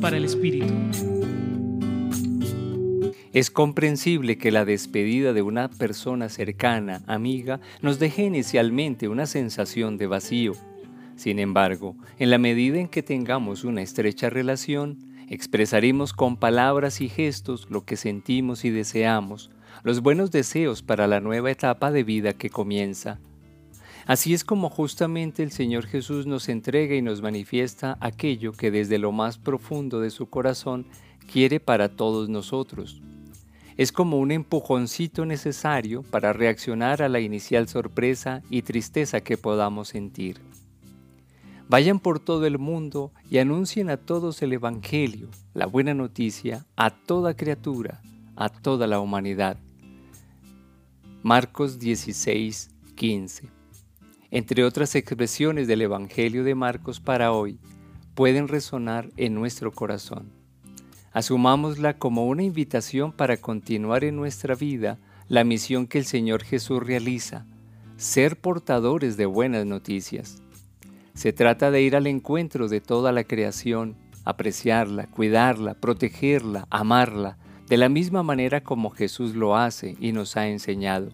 Para el Espíritu. Es comprensible que la despedida de una persona cercana, amiga, nos deje inicialmente una sensación de vacío. Sin embargo, en la medida en que tengamos una estrecha relación, expresaremos con palabras y gestos lo que sentimos y deseamos, los buenos deseos para la nueva etapa de vida que comienza. Así es como justamente el Señor Jesús nos entrega y nos manifiesta aquello que desde lo más profundo de su corazón quiere para todos nosotros. Es como un empujoncito necesario para reaccionar a la inicial sorpresa y tristeza que podamos sentir. Vayan por todo el mundo y anuncien a todos el Evangelio, la buena noticia, a toda criatura, a toda la humanidad. Marcos 16, 15 entre otras expresiones del Evangelio de Marcos para hoy, pueden resonar en nuestro corazón. Asumámosla como una invitación para continuar en nuestra vida la misión que el Señor Jesús realiza, ser portadores de buenas noticias. Se trata de ir al encuentro de toda la creación, apreciarla, cuidarla, protegerla, amarla, de la misma manera como Jesús lo hace y nos ha enseñado.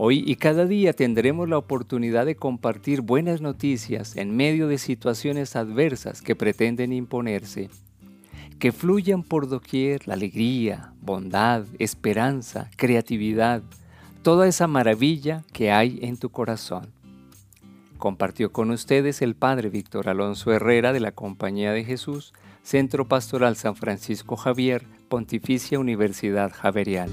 Hoy y cada día tendremos la oportunidad de compartir buenas noticias en medio de situaciones adversas que pretenden imponerse. Que fluyan por doquier la alegría, bondad, esperanza, creatividad, toda esa maravilla que hay en tu corazón. Compartió con ustedes el Padre Víctor Alonso Herrera de la Compañía de Jesús, Centro Pastoral San Francisco Javier, Pontificia Universidad Javeriana.